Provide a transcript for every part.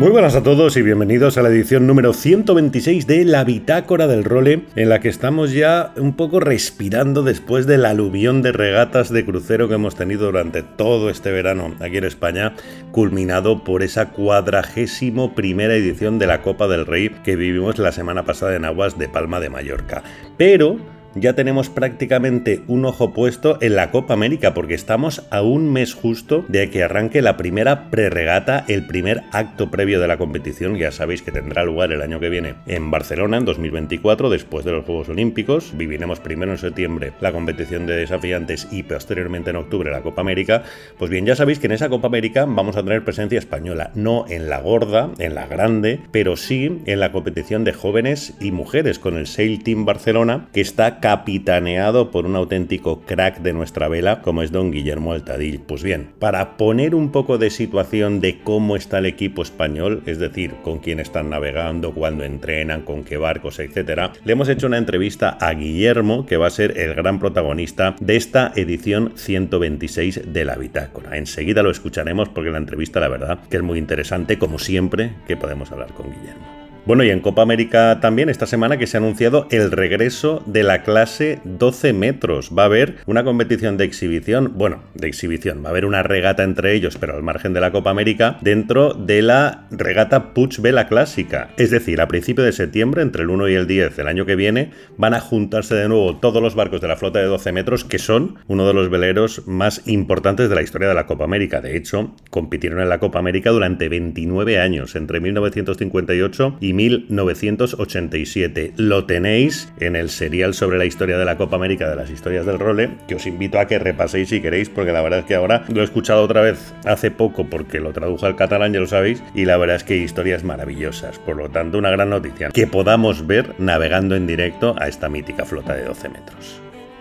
Muy buenas a todos y bienvenidos a la edición número 126 de La Bitácora del Role, en la que estamos ya un poco respirando después del aluvión de regatas de crucero que hemos tenido durante todo este verano aquí en España, culminado por esa cuadragésimo primera edición de la Copa del Rey que vivimos la semana pasada en aguas de Palma de Mallorca. Pero ya tenemos prácticamente un ojo puesto en la Copa América porque estamos a un mes justo de que arranque la primera preregata, el primer acto previo de la competición, ya sabéis que tendrá lugar el año que viene en Barcelona en 2024 después de los Juegos Olímpicos. Viviremos primero en septiembre la competición de desafiantes y posteriormente en octubre la Copa América. Pues bien, ya sabéis que en esa Copa América vamos a tener presencia española, no en la gorda, en la grande, pero sí en la competición de jóvenes y mujeres con el Sail Team Barcelona que está capitaneado por un auténtico crack de nuestra vela como es don Guillermo Altadil. Pues bien, para poner un poco de situación de cómo está el equipo español, es decir, con quién están navegando, cuándo entrenan, con qué barcos, etcétera, le hemos hecho una entrevista a Guillermo, que va a ser el gran protagonista de esta edición 126 de la Bitácora. Enseguida lo escucharemos porque la entrevista, la verdad, que es muy interesante, como siempre, que podemos hablar con Guillermo. Bueno, y en Copa América también esta semana que se ha anunciado el regreso de la clase 12 metros. Va a haber una competición de exhibición, bueno, de exhibición, va a haber una regata entre ellos, pero al margen de la Copa América, dentro de la regata Puch Vela Clásica. Es decir, a principio de septiembre, entre el 1 y el 10 del año que viene, van a juntarse de nuevo todos los barcos de la flota de 12 metros, que son uno de los veleros más importantes de la historia de la Copa América. De hecho, compitieron en la Copa América durante 29 años, entre 1958 y 1987. Lo tenéis en el serial sobre la historia de la Copa América de las historias del role, que os invito a que repaséis si queréis, porque la verdad es que ahora lo he escuchado otra vez hace poco porque lo tradujo al catalán, ya lo sabéis, y la verdad es que historias maravillosas. Por lo tanto, una gran noticia, que podamos ver navegando en directo a esta mítica flota de 12 metros.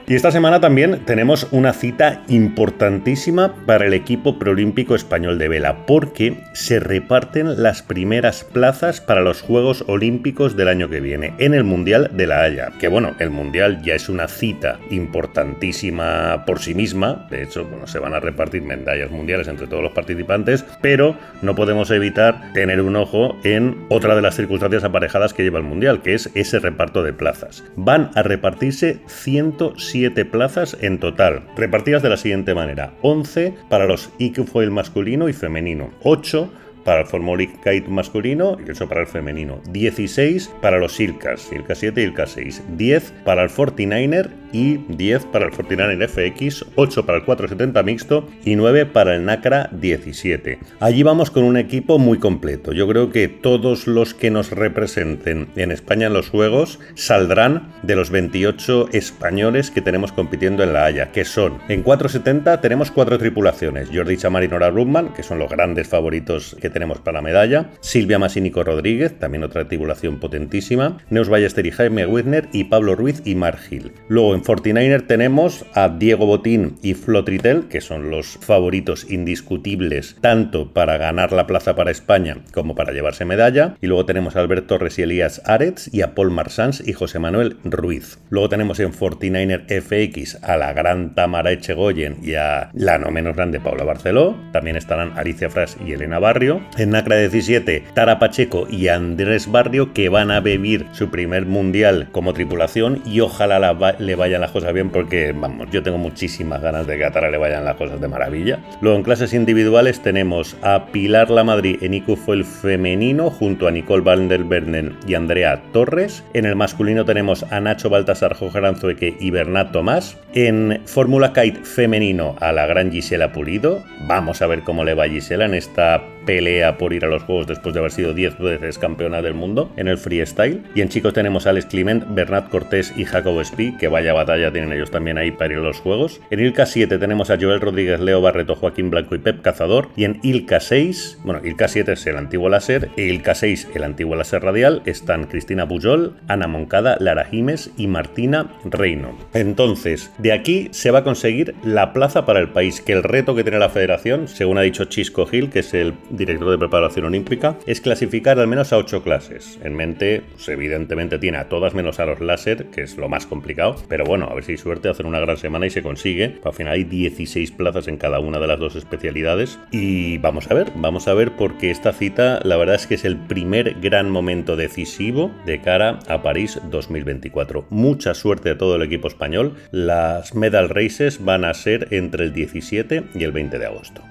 Y esta semana también tenemos una cita importantísima para el equipo preolímpico español de vela, porque se reparten las primeras plazas para los Juegos Olímpicos del año que viene, en el Mundial de la Haya. Que bueno, el Mundial ya es una cita importantísima por sí misma, de hecho, bueno, se van a repartir medallas mundiales entre todos los participantes, pero no podemos evitar tener un ojo en otra de las circunstancias aparejadas que lleva el Mundial, que es ese reparto de plazas. Van a repartirse 107 plazas en total, repartidas de la siguiente manera: 11 para los IQ Foil masculino y femenino, 8 para el Formolic Kite masculino y eso para el femenino. 16 para los Ilkas, Ilka 7 y Ilka 6. 10 para el 49er y 10 para el 49er FX, 8 para el 470 mixto y 9 para el NACRA 17. Allí vamos con un equipo muy completo. Yo creo que todos los que nos representen en España en los Juegos saldrán de los 28 españoles que tenemos compitiendo en la Haya, que son en 470 tenemos cuatro tripulaciones, Jordi Chamar y Nora Rubman, que son los grandes favoritos que tenemos para la medalla, Silvia Masínico Rodríguez, también otra tripulación potentísima, Neus Ballester y Jaime Wigner y Pablo Ruiz y Margil. Luego en 49er tenemos a Diego Botín y Flotritel, que son los favoritos indiscutibles tanto para ganar la plaza para España como para llevarse medalla. Y luego tenemos a Alberto Torres y Elías Aretz y a Paul Marsans y José Manuel Ruiz. Luego tenemos en 49er FX a la gran Tamara Echegoyen y a la no menos grande Paula Barceló. También estarán Alicia Fras y Elena Barrio. En NACRA 17, Tara Pacheco y Andrés Barrio que van a vivir su primer mundial como tripulación y ojalá le vayan las cosas bien porque, vamos, yo tengo muchísimas ganas de que a Tara le vayan las cosas de maravilla. Luego en clases individuales tenemos a Pilar La Madrid en IQ fue el femenino junto a Nicole Van der Bernen y Andrea Torres. En el masculino tenemos a Nacho Baltasar, Jorge Aranzueque y Bernat Tomás. En Fórmula Kite femenino a la gran Gisela Pulido. Vamos a ver cómo le va Gisela en esta pelea por ir a los Juegos después de haber sido 10 veces campeona del mundo en el freestyle. Y en chicos tenemos a Alex Clement, Bernat Cortés y Jacobo Espí, que vaya batalla tienen ellos también ahí para ir a los Juegos. En Ilka 7 tenemos a Joel Rodríguez, Leo Barreto, Joaquín Blanco y Pep Cazador. Y en Ilka 6, bueno, Ilka 7 es el antiguo láser, e Ilka 6 el antiguo láser radial, están Cristina Pujol, Ana Moncada, Lara Jiménez y Martina Reino. Entonces, de aquí se va a conseguir la plaza para el país, que el reto que tiene la federación, según ha dicho Chisco Gil, que es el director de preparación olímpica, es clasificar al menos a 8 clases. En mente, pues, evidentemente tiene a todas menos a los láser, que es lo más complicado, pero bueno, a ver si hay suerte hacer una gran semana y se consigue. Al final hay 16 plazas en cada una de las dos especialidades y vamos a ver, vamos a ver porque esta cita la verdad es que es el primer gran momento decisivo de cara a París 2024. Mucha suerte a todo el equipo español. Las medal races van a ser entre el 17 y el 20 de agosto.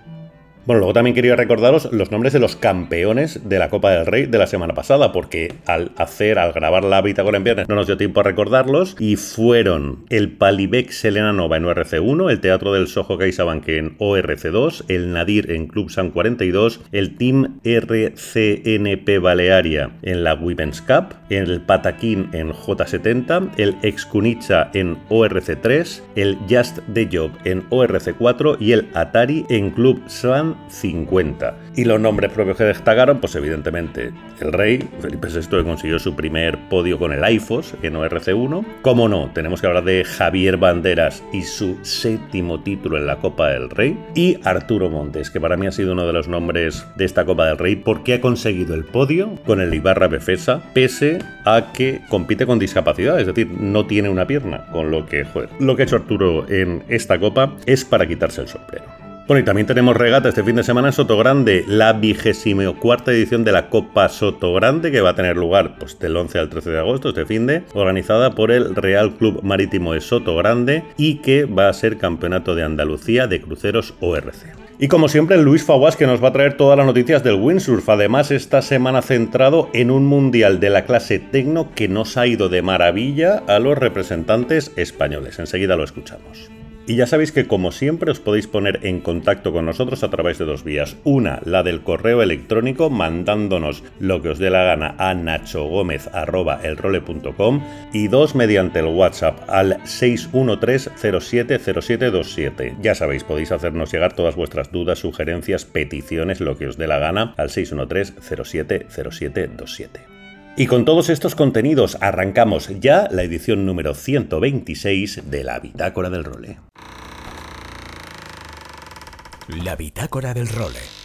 Bueno, luego también quería recordaros los nombres de los campeones de la Copa del Rey de la semana pasada, porque al hacer, al grabar la bitácora en viernes, no nos dio tiempo a recordarlos, y fueron el Palibek Selena Nova en ORC1, el Teatro del Soho CaixaBank en ORC2, el Nadir en Club San 42, el Team RCNP Balearia en la Women's Cup, el Pataquín en J70, el Excunicha en ORC3, el Just the Job en ORC4 y el Atari en Club San 50. Y los nombres propios que destacaron, pues evidentemente el rey, Felipe VI, que consiguió su primer podio con el IFOS en ORC1. Como no, tenemos que hablar de Javier Banderas y su séptimo título en la Copa del Rey. Y Arturo Montes, que para mí ha sido uno de los nombres de esta Copa del Rey, porque ha conseguido el podio con el Ibarra Befesa, pese a que compite con discapacidad, es decir, no tiene una pierna. Con lo que, joder, lo que ha hecho Arturo en esta Copa es para quitarse el sombrero. Bueno, y también tenemos regata este fin de semana en Soto Grande, la vigésimo cuarta edición de la Copa Soto Grande, que va a tener lugar pues, del 11 al 13 de agosto, este fin de, organizada por el Real Club Marítimo de Soto Grande y que va a ser Campeonato de Andalucía de Cruceros ORC. Y como siempre, Luis Faguas que nos va a traer todas las noticias del windsurf. Además, esta semana centrado en un mundial de la clase Tecno que nos ha ido de maravilla a los representantes españoles. Enseguida lo escuchamos. Y ya sabéis que como siempre os podéis poner en contacto con nosotros a través de dos vías. Una, la del correo electrónico mandándonos lo que os dé la gana a nachogomez.elrole.com y dos, mediante el WhatsApp al 613-070727. Ya sabéis, podéis hacernos llegar todas vuestras dudas, sugerencias, peticiones, lo que os dé la gana al 613-070727. Y con todos estos contenidos arrancamos ya la edición número 126 de la Bitácora del Role. La Bitácora del Role.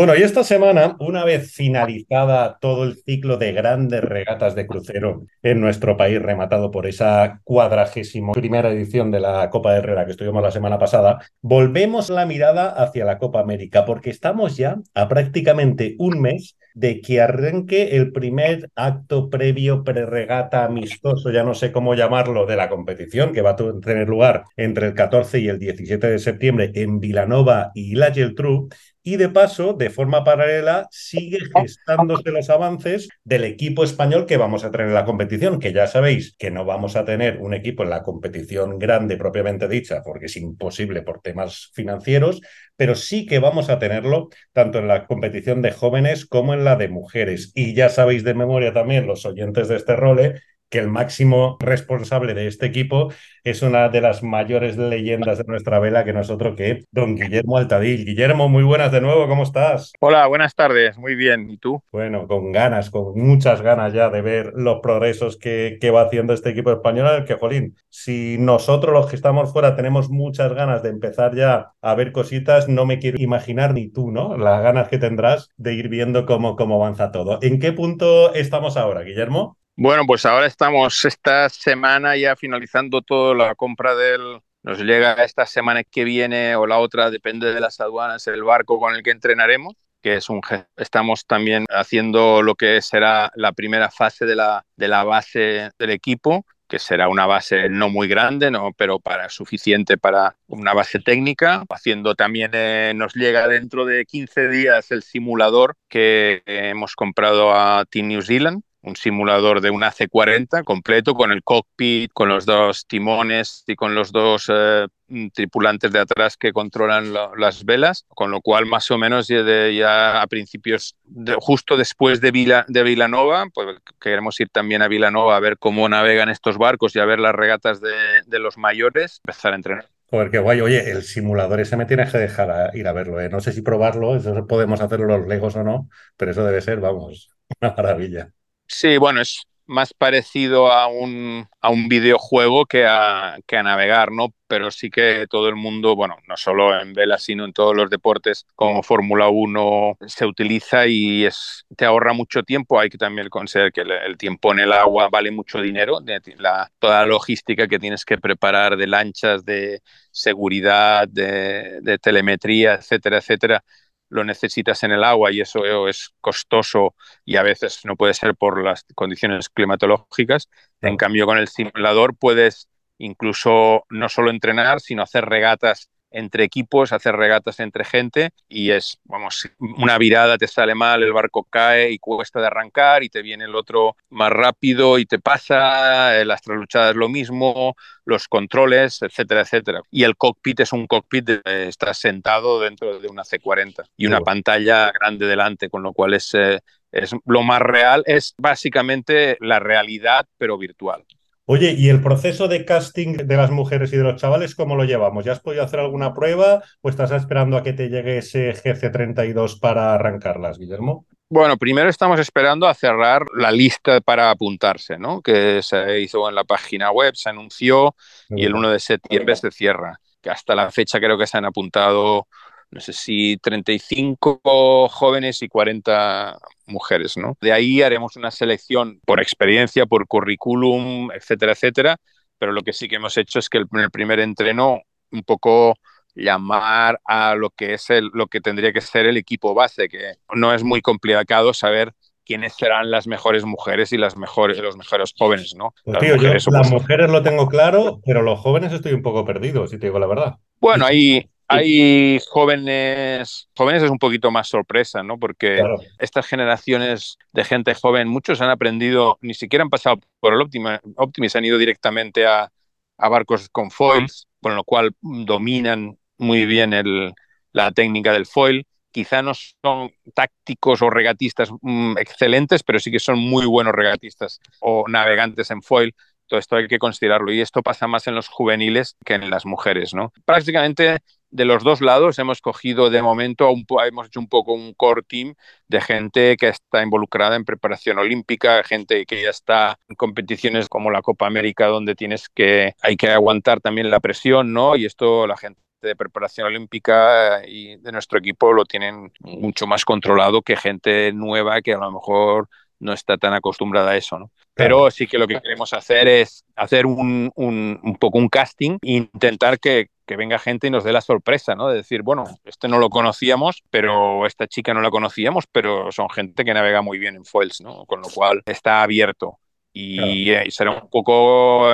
Bueno, y esta semana, una vez finalizada todo el ciclo de grandes regatas de crucero en nuestro país, rematado por esa cuadragésimo primera edición de la Copa de Herrera que estuvimos la semana pasada, volvemos la mirada hacia la Copa América, porque estamos ya a prácticamente un mes de que arranque el primer acto previo pre-regata amistoso, ya no sé cómo llamarlo, de la competición, que va a tener lugar entre el 14 y el 17 de septiembre en Vilanova y La Geltrú, y de paso, de forma paralela, sigue gestándose los avances del equipo español que vamos a tener en la competición, que ya sabéis que no vamos a tener un equipo en la competición grande propiamente dicha, porque es imposible por temas financieros, pero sí que vamos a tenerlo tanto en la competición de jóvenes como en la de mujeres. Y ya sabéis de memoria también los oyentes de este role que el máximo responsable de este equipo es una de las mayores leyendas de nuestra vela que nosotros que don Guillermo Altadil. Guillermo, muy buenas de nuevo, ¿cómo estás? Hola, buenas tardes, muy bien. ¿Y tú? Bueno, con ganas, con muchas ganas ya de ver los progresos que, que va haciendo este equipo español, que, jolín, si nosotros los que estamos fuera tenemos muchas ganas de empezar ya a ver cositas, no me quiero imaginar ni tú, ¿no? Las ganas que tendrás de ir viendo cómo, cómo avanza todo. ¿En qué punto estamos ahora, Guillermo? Bueno, pues ahora estamos esta semana ya finalizando toda la compra del... Nos llega esta semana que viene o la otra, depende de las aduanas, el barco con el que entrenaremos, que es un... Estamos también haciendo lo que será la primera fase de la, de la base del equipo, que será una base no muy grande, ¿no? pero para, suficiente para una base técnica. Haciendo también, eh, nos llega dentro de 15 días el simulador que hemos comprado a Team New Zealand un simulador de un AC-40 completo con el cockpit, con los dos timones y con los dos eh, tripulantes de atrás que controlan las velas, con lo cual más o menos ya, a principios, justo después de, Vila, de Vilanova, pues queremos ir también a Vilanova a ver cómo navegan estos barcos y a ver las regatas de, de los mayores, empezar a entrenar. Joder, qué guay. Oye, el simulador ese me tienes que dejar ir a verlo. ¿eh? No sé si probarlo, eso podemos hacerlo los Legos o no, pero eso debe ser, vamos, una maravilla. Sí, bueno, es más parecido a un, a un videojuego que a, que a navegar, ¿no? Pero sí que todo el mundo, bueno, no solo en vela, sino en todos los deportes como Fórmula 1 se utiliza y es, te ahorra mucho tiempo. Hay que también considerar que el, tiempo en el agua vale mucho dinero, la, toda la logística que tienes que preparar de lanchas, de seguridad, de, de telemetría, etcétera, etcétera lo necesitas en el agua y eso es costoso y a veces no puede ser por las condiciones climatológicas. En cambio, con el simulador puedes incluso no solo entrenar, sino hacer regatas entre equipos, hacer regatas entre gente y es, vamos, una virada te sale mal, el barco cae y cuesta de arrancar y te viene el otro más rápido y te pasa, eh, las trasluchadas lo mismo, los controles, etcétera, etcétera. Y el cockpit es un cockpit, de, estás sentado dentro de una C40 y una pantalla grande delante, con lo cual es, eh, es lo más real, es básicamente la realidad pero virtual. Oye, ¿y el proceso de casting de las mujeres y de los chavales, cómo lo llevamos? ¿Ya has podido hacer alguna prueba o estás esperando a que te llegue ese GC32 para arrancarlas, Guillermo? Bueno, primero estamos esperando a cerrar la lista para apuntarse, ¿no? Que se hizo en la página web, se anunció y el 1 de septiembre se cierra. Que hasta la fecha creo que se han apuntado no sé si 35 jóvenes y 40 mujeres, ¿no? De ahí haremos una selección por experiencia, por currículum, etcétera, etcétera, pero lo que sí que hemos hecho es que el, el primer entreno un poco llamar a lo que es el, lo que tendría que ser el equipo base, que no es muy complicado saber quiénes serán las mejores mujeres y las mejores, los mejores jóvenes, ¿no? Pues las, mujeres, las mujeres lo tengo claro, pero los jóvenes estoy un poco perdido, si te digo la verdad. Bueno, ahí hay jóvenes, jóvenes es un poquito más sorpresa, ¿no? Porque estas generaciones de gente joven, muchos han aprendido, ni siquiera han pasado por el Optima, Optimis, han ido directamente a, a barcos con foils, con lo cual dominan muy bien el, la técnica del foil. Quizá no son tácticos o regatistas mm, excelentes, pero sí que son muy buenos regatistas o navegantes en foil. Todo esto hay que considerarlo y esto pasa más en los juveniles que en las mujeres, ¿no? Prácticamente de los dos lados hemos cogido de momento, hemos hecho un poco un core team de gente que está involucrada en preparación olímpica, gente que ya está en competiciones como la Copa América donde tienes que, hay que aguantar también la presión, ¿no? Y esto la gente de preparación olímpica y de nuestro equipo lo tienen mucho más controlado que gente nueva que a lo mejor no está tan acostumbrada a eso, ¿no? Pero sí que lo que queremos hacer es hacer un, un, un poco un casting e intentar que, que venga gente y nos dé la sorpresa, ¿no? De decir, bueno, este no lo conocíamos, pero esta chica no la conocíamos, pero son gente que navega muy bien en foils, ¿no? Con lo cual está abierto. Y, eh, será un poco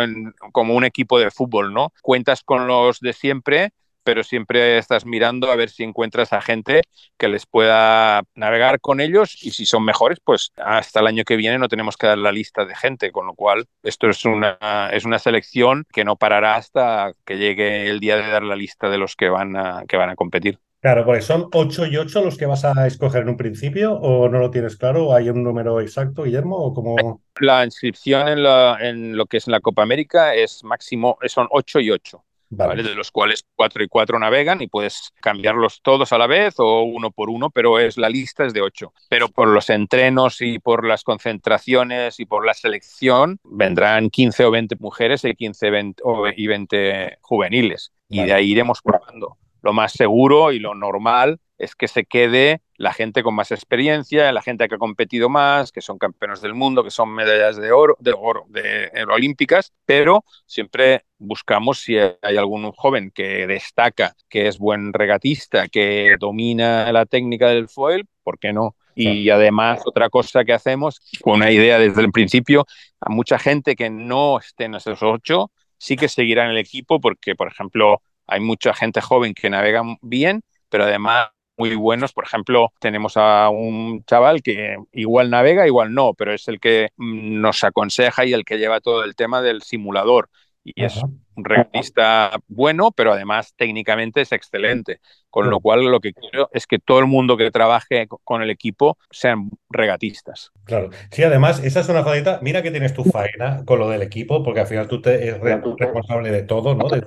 como un equipo de fútbol, ¿no? Cuentas con los de siempre, pero siempre estás mirando a ver si encuentras a gente que les pueda navegar con ellos y si son mejores, pues hasta el año que viene no tenemos que dar la lista de gente, con lo cual esto es una, es una selección que no parará hasta que llegue el día de dar la lista de los que van a, que van a competir. Claro, porque son 8 y 8 los que vas a escoger en un principio o no lo tienes claro, ¿hay un número exacto, Guillermo? O como... La inscripción en, la, en lo que es en la Copa América es máximo, son 8 y 8 de los cuales cuatro y cuatro navegan y puedes cambiarlos todos a la vez o uno por uno, pero es la lista es de ocho. Pero por los entrenos y por las concentraciones y por la selección vendrán 15 o 20 mujeres y 15 20, y 20 juveniles. Y de ahí iremos probando. Lo más seguro y lo normal es que se quede la gente con más experiencia, la gente que ha competido más, que son campeones del mundo, que son medallas de oro, de oro, de, olímpicas, pero siempre buscamos si hay algún joven que destaca, que es buen regatista, que domina la técnica del foil, ¿por qué no? Y además, otra cosa que hacemos, con una idea desde el principio, a mucha gente que no esté en esos ocho, sí que seguirá en el equipo, porque, por ejemplo, hay mucha gente joven que navega bien, pero además muy buenos. Por ejemplo, tenemos a un chaval que igual navega, igual no, pero es el que mm, nos aconseja y el que lleva todo el tema del simulador. Y es un regatista bueno, pero además técnicamente es excelente. Con lo cual lo que quiero es que todo el mundo que trabaje con el equipo sean regatistas. Claro. Sí, además, esa es una faceta. Mira que tienes tu faena con lo del equipo, porque al final tú te eres responsable de todo, ¿no? De,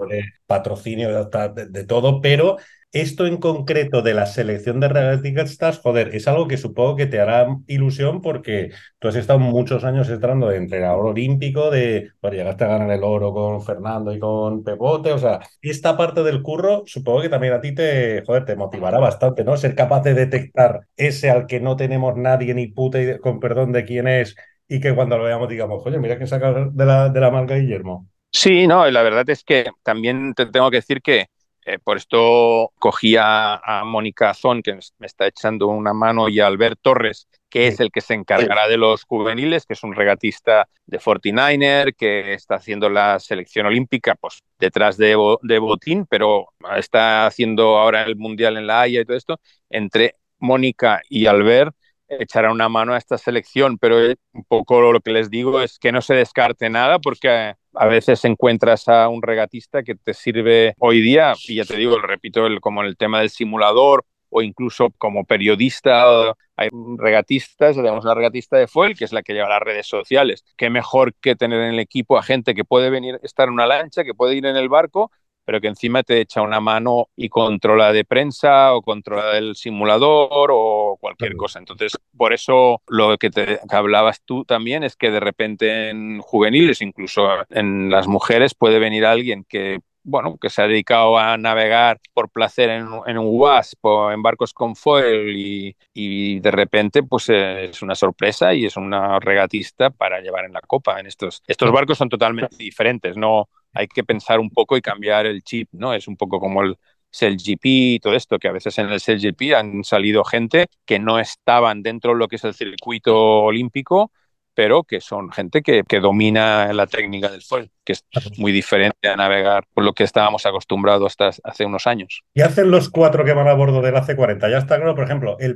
patrocinio, de, de todo, pero esto en concreto de la selección de regatistas, joder, es algo que supongo que te hará ilusión porque tú has estado muchos años entrando de entrenador olímpico, de, bueno, llegaste a ganar el oro con Fernando y con Pepote, o sea, esta parte del curro supongo que también a ti te, joder, te motivará bastante, ¿no? Ser capaz de detectar ese al que no tenemos nadie ni puta con perdón de quién es y que cuando lo veamos digamos, oye, mira que saca de la, de la marca Guillermo. Sí, no, la verdad es que también te tengo que decir que eh, por esto cogí a, Mónica Azón, que me está echando una mano, y a Albert Torres, que es el que se encargará de los juveniles, que es un regatista de 49er, que está haciendo la selección olímpica pues, detrás de, de Botín, pero está haciendo ahora el Mundial en la Haya y todo esto. Entre Mónica y Albert echará una mano a esta selección, pero un poco lo que les digo es que no se descarte nada porque a veces encuentras a un regatista que te sirve hoy día, y ya te digo, repito, el, como el tema del simulador o incluso como periodista, hay regatistas, tenemos la regatista de Fuel, que es la que lleva las redes sociales. Qué mejor que tener en el equipo a gente que puede venir, estar en una lancha, que puede ir en el barco pero que encima te echa una mano y controla de prensa o controla del simulador o cualquier cosa. Entonces, por eso lo que, te, hablabas tú también es que de repente en juveniles, incluso en las mujeres, puede venir alguien que bueno, que se ha dedicado a navegar por placer en, en un WASP o en barcos con foil y, y, de repente pues es una sorpresa y es una regatista para llevar en la copa. En estos, estos barcos son totalmente diferentes, no, hay que pensar un poco y cambiar el chip, ¿no? Es un poco como el GP y todo esto, que a veces en el GP han salido gente que no estaban dentro de lo que es el circuito olímpico, pero que son gente que, que domina la técnica del foil que es muy diferente a navegar por lo que estábamos acostumbrados hasta hace unos años. ¿Y hacen los cuatro que van a bordo del AC40? Ya está claro, por ejemplo, ¿el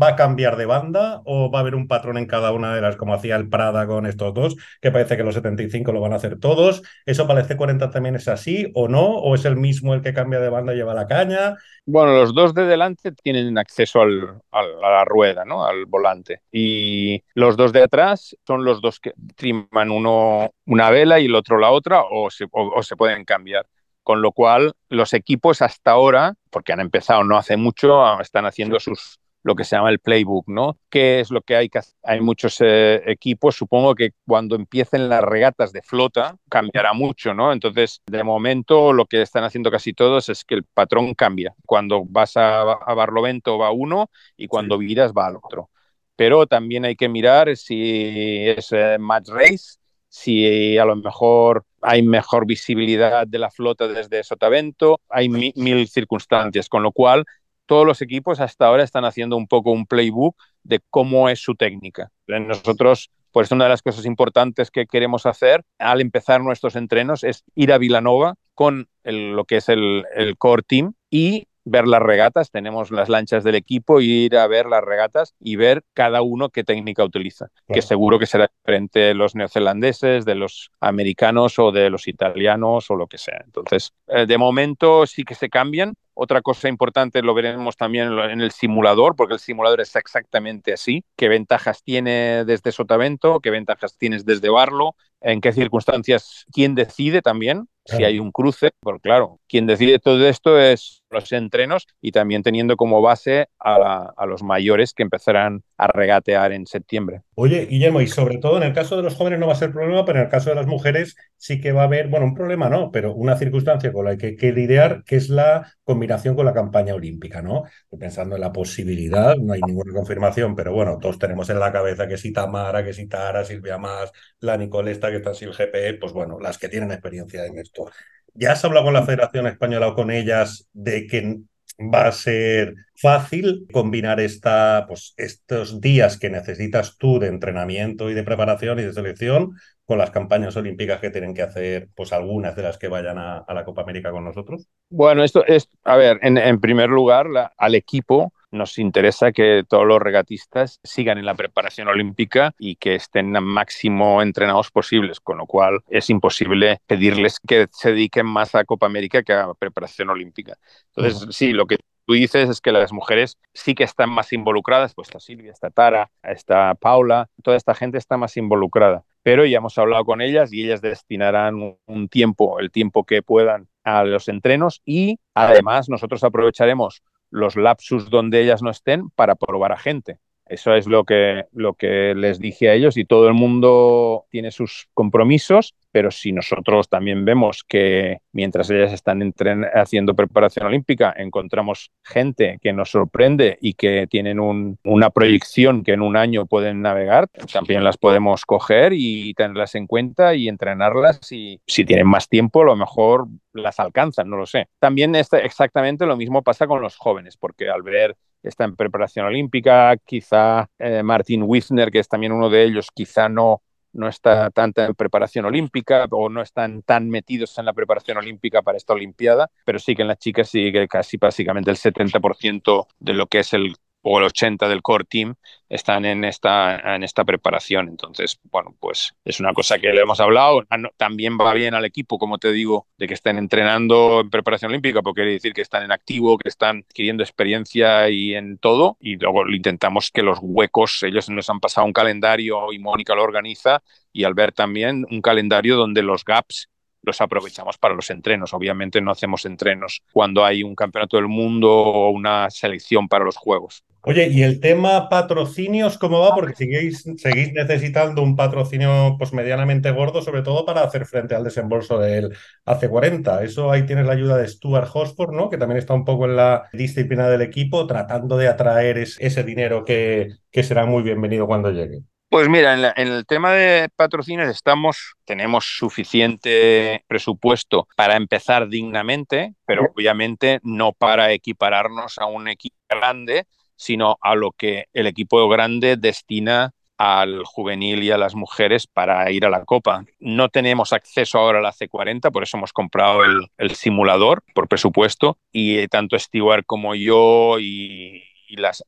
va a cambiar de banda o va a haber un patrón en cada una de las, como hacía el Prada con estos dos, que parece que los 75 lo van a hacer todos? ¿Eso para el C40 también es así o no? ¿O es el mismo el que cambia de banda y lleva la caña? Bueno, los dos de delante tienen acceso al, a la rueda, ¿no? al volante. Y los dos de atrás son los dos que triman uno una vela y el otro la otra o se, o, se pueden cambiar. Con lo cual, los equipos hasta ahora, porque han empezado no hace mucho, están haciendo sus lo que se llama el playbook, ¿no? ¿Qué es lo que hay que hacer? Hay muchos eh, equipos, supongo que cuando empiecen las regatas de flota cambiará mucho, ¿no? Entonces, de momento lo que están haciendo casi todos es que el patrón cambia. Cuando vas a, a Barlovento va uno y cuando viras va al otro. Pero también hay que mirar si es eh, match race si a lo mejor hay mejor visibilidad de la flota desde Sotavento, hay mil circunstancias, con lo cual todos los equipos hasta ahora están haciendo un poco un playbook de cómo es su técnica. Nosotros, por eso una de las cosas importantes que queremos hacer al empezar nuestros entrenos es ir a Vilanova con lo que es el core team y ver las regatas, tenemos las lanchas del equipo, ir a ver las regatas y ver cada uno qué técnica utiliza, que seguro que será diferente de los neozelandeses, de los americanos o de los italianos o lo que sea. Entonces, eh, de momento sí que se cambian. Otra cosa importante lo veremos también en el simulador, porque el simulador es exactamente así. ¿Qué ventajas tiene desde Sotavento? ¿Qué ventajas tienes desde Barlo? ¿En qué circunstancias? ¿Quién decide también? Si hay un cruce, porque claro, quien decide todo esto es los entrenos y también teniendo como base a, los mayores que empezarán a regatear en septiembre. Oye, Guillermo, y sobre todo en el caso de los jóvenes no va a ser problema, pero en el caso de las mujeres sí que va a haber, bueno, un problema no, pero una circunstancia con la que hay que lidiar, que es la combinación con la campaña olímpica, ¿no? Estoy pensando en la posibilidad, no hay ninguna confirmación, pero bueno, todos tenemos en la cabeza que si Tamara, que si Tara, Silvia Más, la Nicolesta, que está sin GPE, pues bueno, las que tienen experiencia en esto. ¿Ya has hablado con la Federación Española o con ellas de que va a ser fácil combinar esta, pues, estos días que necesitas tú de entrenamiento y de preparación y de selección con las campañas olímpicas que tienen que hacer, pues algunas de las que vayan a, la Copa América con nosotros? Bueno, esto es, a ver, en, primer lugar, al equipo nos interesa que todos los regatistas sigan en la preparación olímpica y que estén máximo entrenados posibles, con lo cual es imposible pedirles que se dediquen más a Copa América que a preparación olímpica. Entonces, sí, lo que tú dices es que las mujeres sí que están más involucradas, pues está Silvia, está Tara, está Paula, toda esta gente está más involucrada, pero ya hemos hablado con ellas y ellas destinarán un tiempo, el tiempo que puedan a los entrenos y además nosotros aprovecharemos los lapsus donde ellas no estén para probar a gente. Eso es lo que, lo que les dije a ellos y todo el mundo tiene sus compromisos pero si nosotros también vemos que mientras ellas están haciendo preparación olímpica, encontramos gente que nos sorprende y que tienen una proyección que en un año pueden navegar, también las podemos coger y tenerlas en cuenta y entrenarlas y si tienen más tiempo, a lo mejor las alcanzan, no lo sé. También exactamente lo mismo pasa con los jóvenes, porque al ver está en preparación olímpica, quizá eh, Martin Wisner, que es también uno de ellos, quizá no no está tanta en preparación olímpica o no están tan metidos en la preparación olímpica para esta Olimpiada, pero sí que en las chicas sigue casi básicamente el 70% de lo que es el o el 80 del core team están en esta, en esta preparación. Entonces, bueno, pues es una cosa que le hemos hablado. Ah, también va bien al equipo, como te digo, de que estén entrenando en preparación olímpica, porque quiere decir que están en activo, que están adquiriendo experiencia y en todo. Y luego intentamos que los huecos, ellos nos han pasado un calendario y Mónica lo organiza. Y al ver también un calendario donde los gaps los aprovechamos para los entrenos. Obviamente no hacemos entrenos cuando hay un campeonato del mundo o una selección para los juegos. Oye, ¿y el tema patrocinios cómo va? Porque seguís, seguís necesitando un patrocinio pues, medianamente gordo, sobre todo para hacer frente al desembolso del AC40. Eso ahí tienes la ayuda de Stuart Hosford, ¿no? Que también está un poco en la disciplina del equipo, tratando de atraer ese dinero que, que será muy bienvenido cuando llegue. Pues mira, en, el tema de patrocinios estamos, tenemos suficiente presupuesto para empezar dignamente, pero obviamente no para equipararnos a un equipo grande, sino a lo que el equipo grande destina al juvenil y a las mujeres para ir a la Copa. No tenemos acceso ahora a la C40, por eso hemos comprado el, simulador por presupuesto y tanto Stewart como yo y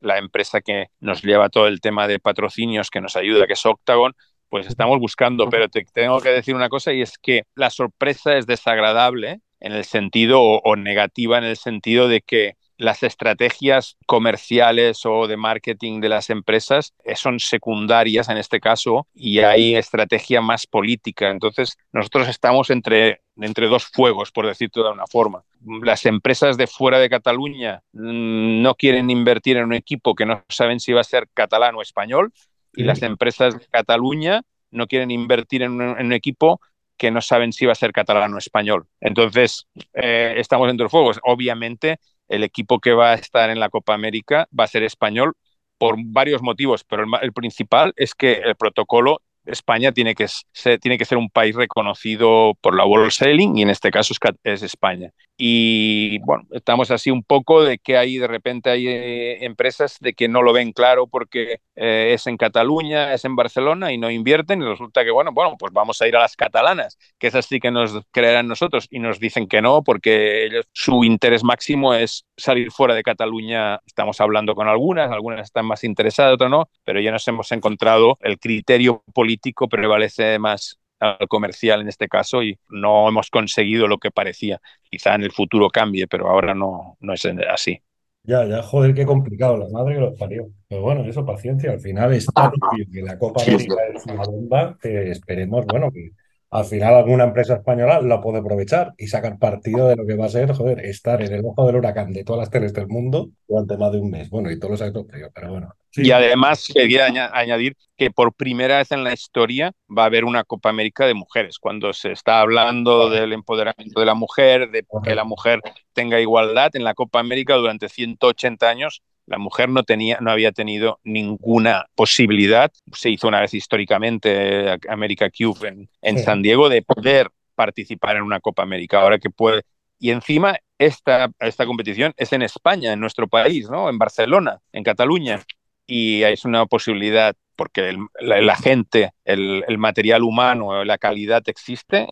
la empresa que nos lleva todo el tema de patrocinios, que nos ayuda, que es Octagon, pues estamos buscando, pero te tengo que decir una cosa y es que la sorpresa es desagradable en el sentido o, negativa en el sentido de que las estrategias comerciales o de marketing de las empresas eh, son secundarias en este caso y hay estrategia más política. Entonces, nosotros estamos entre, entre dos fuegos, por decirlo de una forma. Las empresas de fuera de Cataluña mm, no quieren invertir en un equipo que no saben si va a ser catalán o español y las empresas de Cataluña no quieren invertir en un, equipo que no saben si va a ser catalán o español. Entonces, eh, estamos entre los fuegos. Obviamente, el equipo que va a estar en la Copa América va a ser español por varios motivos, pero el, principal es que el protocolo España tiene que, ser, tiene que ser un país reconocido por la World Sailing y en este caso es, España. Y bueno, estamos así un poco de que hay de repente hay eh, empresas de que no lo ven claro porque eh, es en Cataluña, es en Barcelona y no invierten y resulta que bueno, bueno, pues vamos a ir a las catalanas, que es así que nos creerán nosotros y nos dicen que no porque su interés máximo es salir fuera de Cataluña. Estamos hablando con algunas, algunas están más interesadas, otras no, pero ya nos hemos encontrado el criterio político político prevalece más al comercial en este caso y no hemos conseguido lo que parecía. Quizá en el futuro cambie, pero ahora no, no es así. Ya, ya, joder, qué complicado, la madre que los parió. Pero bueno, eso, paciencia, al final es tan que la Copa América es una bomba que esperemos, bueno, que al final alguna empresa española la puede aprovechar y sacar partido de lo que va a ser, joder, estar en el ojo del huracán de todas las teles del mundo durante más de un mes. Bueno, y todos los actos, pero bueno. Y además quería añadir que por primera vez en la historia va a haber una Copa América de mujeres, cuando se está hablando del empoderamiento de la mujer, de que la mujer tenga igualdad en la Copa América durante 180 años la mujer no, tenía, no había tenido ninguna posibilidad, se hizo una vez históricamente América Cube en, San Diego, de poder participar en una Copa América. Ahora que puede. Y encima esta, esta competición es en España, en nuestro país, ¿no? En Barcelona, en Cataluña. Y es una posibilidad porque la, gente, el, el, material humano, la calidad existe.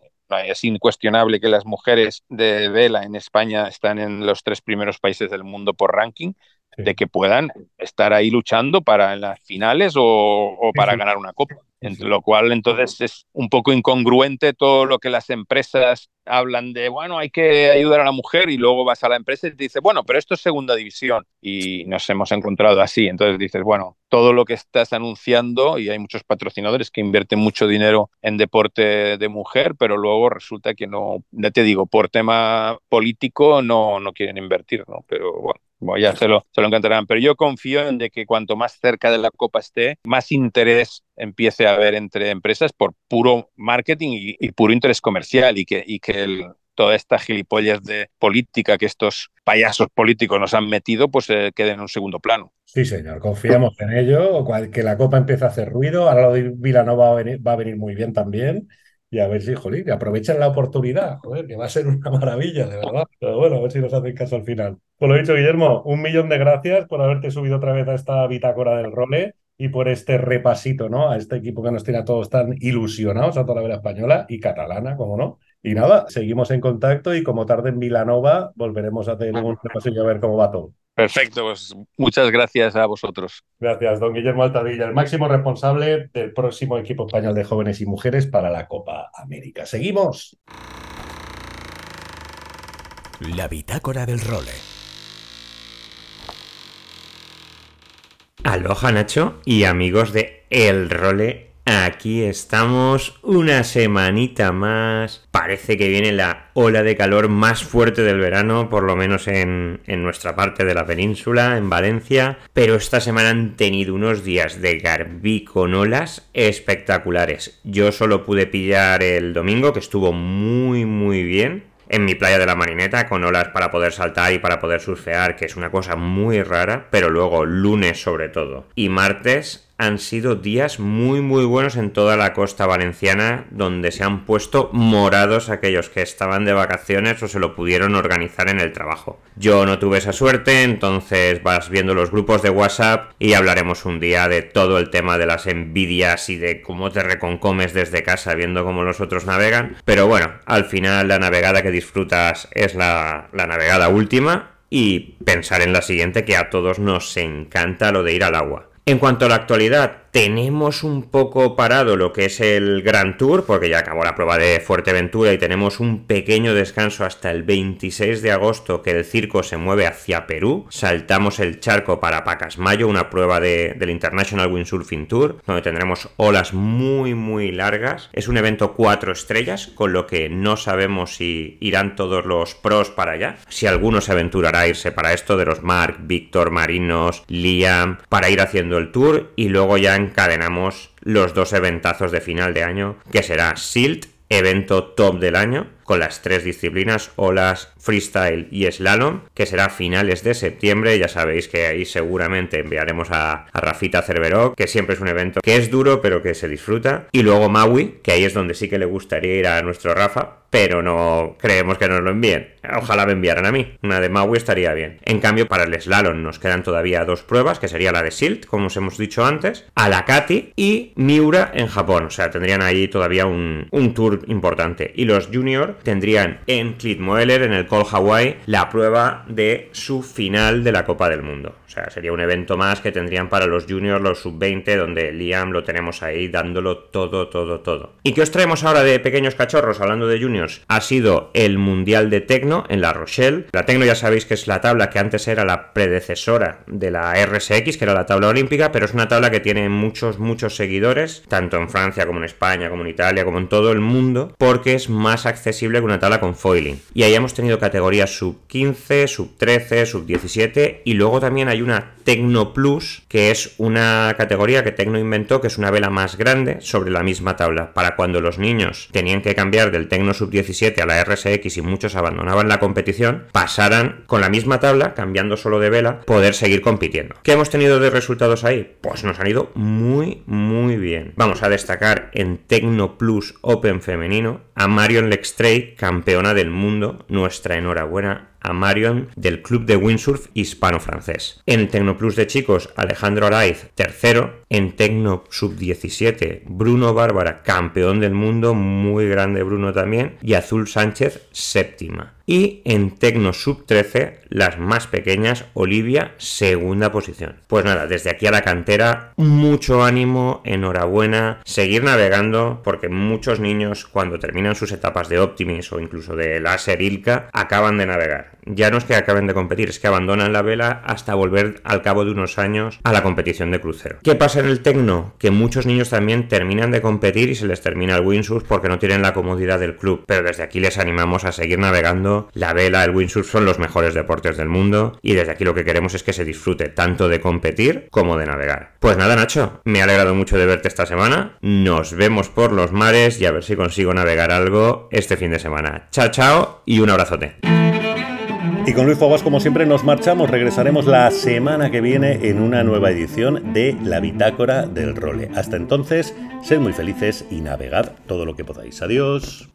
Es incuestionable que las mujeres de vela en España están en los tres primeros países del mundo por ranking de que puedan estar ahí luchando para las finales o, para ganar una copa. Entre lo cual entonces es un poco incongruente todo lo que las empresas hablan de, bueno, hay que ayudar a la mujer y luego vas a la empresa y te dice, bueno, pero esto es segunda división y nos hemos encontrado así. Entonces dices, bueno, todo lo que estás anunciando y hay muchos patrocinadores que invierten mucho dinero en deporte de mujer, pero luego resulta que no, ya te digo, por tema político no, no quieren invertir, ¿no? Pero bueno, bueno, ya se lo, se lo encantarán, pero yo confío en de que cuanto más cerca de la Copa esté, más interés empiece a haber entre empresas por puro marketing y, puro interés comercial y que, y que toda esta gilipollas de política que estos payasos políticos nos han metido, pues eh, quede en un segundo plano. Sí, señor, confiamos en ello, que la Copa empiece a hacer ruido, ahora lo de Vilanova va a venir, va a venir muy bien también y a ver si, jolín, que aprovechen la oportunidad, joder, que va a ser una maravilla, de verdad. Pero bueno, a ver si nos hacen caso al final. Pues lo dicho, Guillermo, un millón de gracias por haberte subido otra vez a esta bitácora del role y por este repasito, ¿no? A este equipo que nos tiene a todos tan ilusionados, a toda la vela española y catalana, como no. Y nada, seguimos en contacto y como tarde en Vilanova volveremos a hacer un repasillo a ver cómo va todo. Perfecto, pues muchas gracias a vosotros. Gracias, don Guillermo Altadilla, el máximo responsable del próximo equipo español de jóvenes y mujeres para la Copa América. Seguimos. La bitácora del role. Aloha Nacho y amigos de El Role Aquí estamos una semanita más. Parece que viene la ola de calor más fuerte del verano, por lo menos en, nuestra parte de la península, en Valencia. Pero esta semana han tenido unos días de garbí con olas espectaculares. Yo solo pude pillar el domingo, que estuvo muy muy bien en mi playa de la Marineta con olas para poder saltar y para poder surfear, que es una cosa muy rara, pero luego lunes sobre todo. Y martes han sido días muy muy buenos en toda la costa valenciana donde se han puesto morados aquellos que estaban de vacaciones o se lo pudieron organizar en el trabajo. Yo no tuve esa suerte, entonces vas viendo los grupos de WhatsApp y hablaremos un día de todo el tema de las envidias y de cómo te reconcomes desde casa viendo cómo los otros navegan. Pero bueno, al final la navegada que disfrutas es la, la navegada última y pensar en la siguiente que a todos nos encanta lo de ir al agua. En cuanto a la actualidad, tenemos un poco parado lo que es el Grand Tour, porque ya acabó la prueba de Fuerteventura y tenemos un pequeño descanso hasta el 26 de agosto que el circo se mueve hacia Perú. Saltamos el charco para Pacasmayo, una prueba del International Windsurfing Tour, donde tendremos olas muy muy largas. Es un evento cuatro estrellas, con lo que no sabemos si irán todos los pros para allá. Si alguno se aventurará a irse para esto de los Mark, Víctor, Marinos, Liam, para ir haciendo el tour y luego ya encadenamos los dos eventazos de final de año, que será Silt, evento top del año, con las tres disciplinas, olas, freestyle y slalom, que será finales de septiembre. Ya sabéis que ahí seguramente enviaremos a, Rafita Cerveró, que siempre es un evento que es duro, pero que se disfruta. Y luego Maui, que ahí es donde sí que le gustaría ir a nuestro Rafa, pero no creemos que nos lo envíen. Ojalá me enviaran a mí. Una de Maui estaría bien. En cambio, para el slalom nos quedan todavía dos pruebas, que sería la de Silt, como os hemos dicho antes, Alakati y Miura en Japón. O sea, tendrían ahí todavía un, un tour importante. Y los junior tendrían en Klitmoeller, en el Col Hawaii, la prueba de su final de la Copa del Mundo. O sea, sería un evento más que tendrían para los juniors, los sub-20, donde Liam lo tenemos ahí dándolo todo, todo, todo. ¿Y qué os traemos ahora de pequeños cachorros, hablando de juniors? Ha sido el Mundial de Tecno en La Rochelle. La Tecno ya sabéis que es la tabla que antes era la predecesora de la RSX, que era la tabla olímpica, pero es una tabla que tiene muchos, muchos seguidores, tanto en Francia como en España, como en Italia, como en todo el mundo, porque es más accesible que una tabla con foiling. Y ahí hemos tenido categorías sub 15, sub 13, sub 17 y luego también hay una Tecno Plus, que es una categoría que Tecno inventó, que es una vela más grande sobre la misma tabla, para cuando los niños tenían que cambiar del Tecno Sub 17 a la RSX y muchos abandonaban la competición, pasaran con la misma tabla, cambiando solo de vela, poder seguir compitiendo. ¿Qué hemos tenido de resultados ahí? Pues nos han ido muy, muy bien. Vamos a destacar en Tecno Plus Open femenino a Marion Lextray, campeona del mundo. Nuestra enhorabuena a Marion del Club de Windsurf Hispano-Francés. En Tecnoplus de chicos, Alejandro Araiz, tercero. En Tecno Sub-17, Bruno Bárbara, campeón del mundo, muy grande Bruno también. Y Azul Sánchez, séptima. Y en Tecno Sub 13, las más pequeñas, Olivia, segunda posición. Pues nada, desde aquí a la cantera, mucho ánimo, enhorabuena, seguir navegando, porque muchos niños cuando terminan sus etapas de Optimis o incluso de Láser Ilka, acaban de navegar. Ya no es que acaben de competir, es que abandonan la vela hasta volver al cabo de unos años a la competición de crucero. ¿Qué pasa en el Tecno? Que muchos niños también terminan de competir y se les termina el windsurf porque no tienen la comodidad del club. Pero desde aquí les animamos a seguir navegando la vela, el windsurf son los mejores deportes del mundo y desde aquí lo que queremos es que se disfrute tanto de competir como de navegar. Pues nada, Nacho, me ha alegrado mucho de verte esta semana. Nos vemos por los mares y a ver si consigo navegar algo este fin de semana. Chao, chao y un abrazote. Y con Luis Fogas, como siempre, nos marchamos. Regresaremos la semana que viene en una nueva edición de La Bitácora del Role. Hasta entonces, sed muy felices y navegad todo lo que podáis. Adiós.